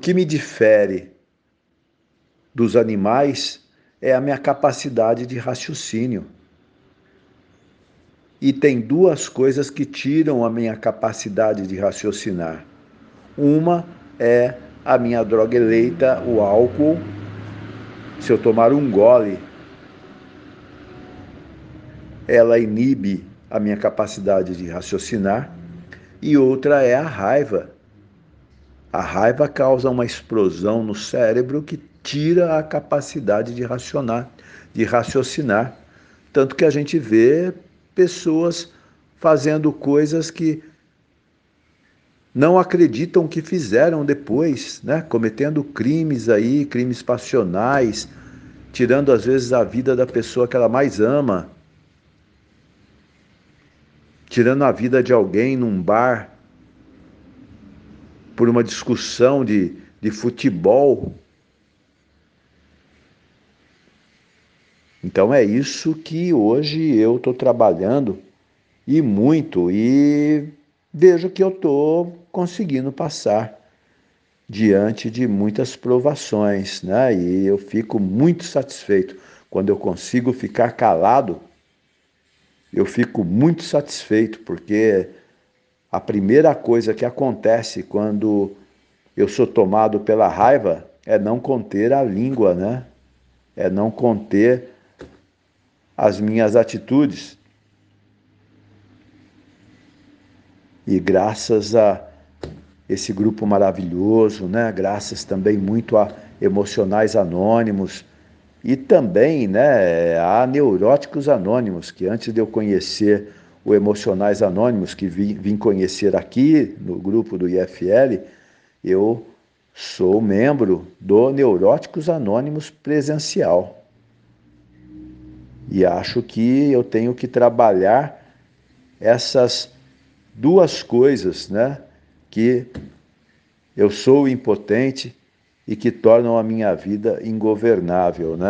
que me difere dos animais é a minha capacidade de raciocínio. E tem duas coisas que tiram a minha capacidade de raciocinar. Uma é a minha droga eleita, o álcool. Se eu tomar um gole, ela inibe a minha capacidade de raciocinar. E outra é a raiva. A raiva causa uma explosão no cérebro que tira a capacidade de racionar, de raciocinar. Tanto que a gente vê pessoas fazendo coisas que não acreditam que fizeram depois, né? cometendo crimes aí, crimes passionais, tirando às vezes a vida da pessoa que ela mais ama, tirando a vida de alguém num bar por uma discussão de, de futebol. Então é isso que hoje eu estou trabalhando e muito, e vejo que eu estou conseguindo passar diante de muitas provações, né? E eu fico muito satisfeito quando eu consigo ficar calado. Eu fico muito satisfeito porque a primeira coisa que acontece quando eu sou tomado pela raiva é não conter a língua, né? É não conter as minhas atitudes. E graças a esse grupo maravilhoso, né? Graças também muito a emocionais anônimos e também, né, a neuróticos anônimos, que antes de eu conhecer o Emocionais Anônimos, que vim, vim conhecer aqui no grupo do IFL, eu sou membro do Neuróticos Anônimos presencial. E acho que eu tenho que trabalhar essas duas coisas, né? Que eu sou impotente e que tornam a minha vida ingovernável, né?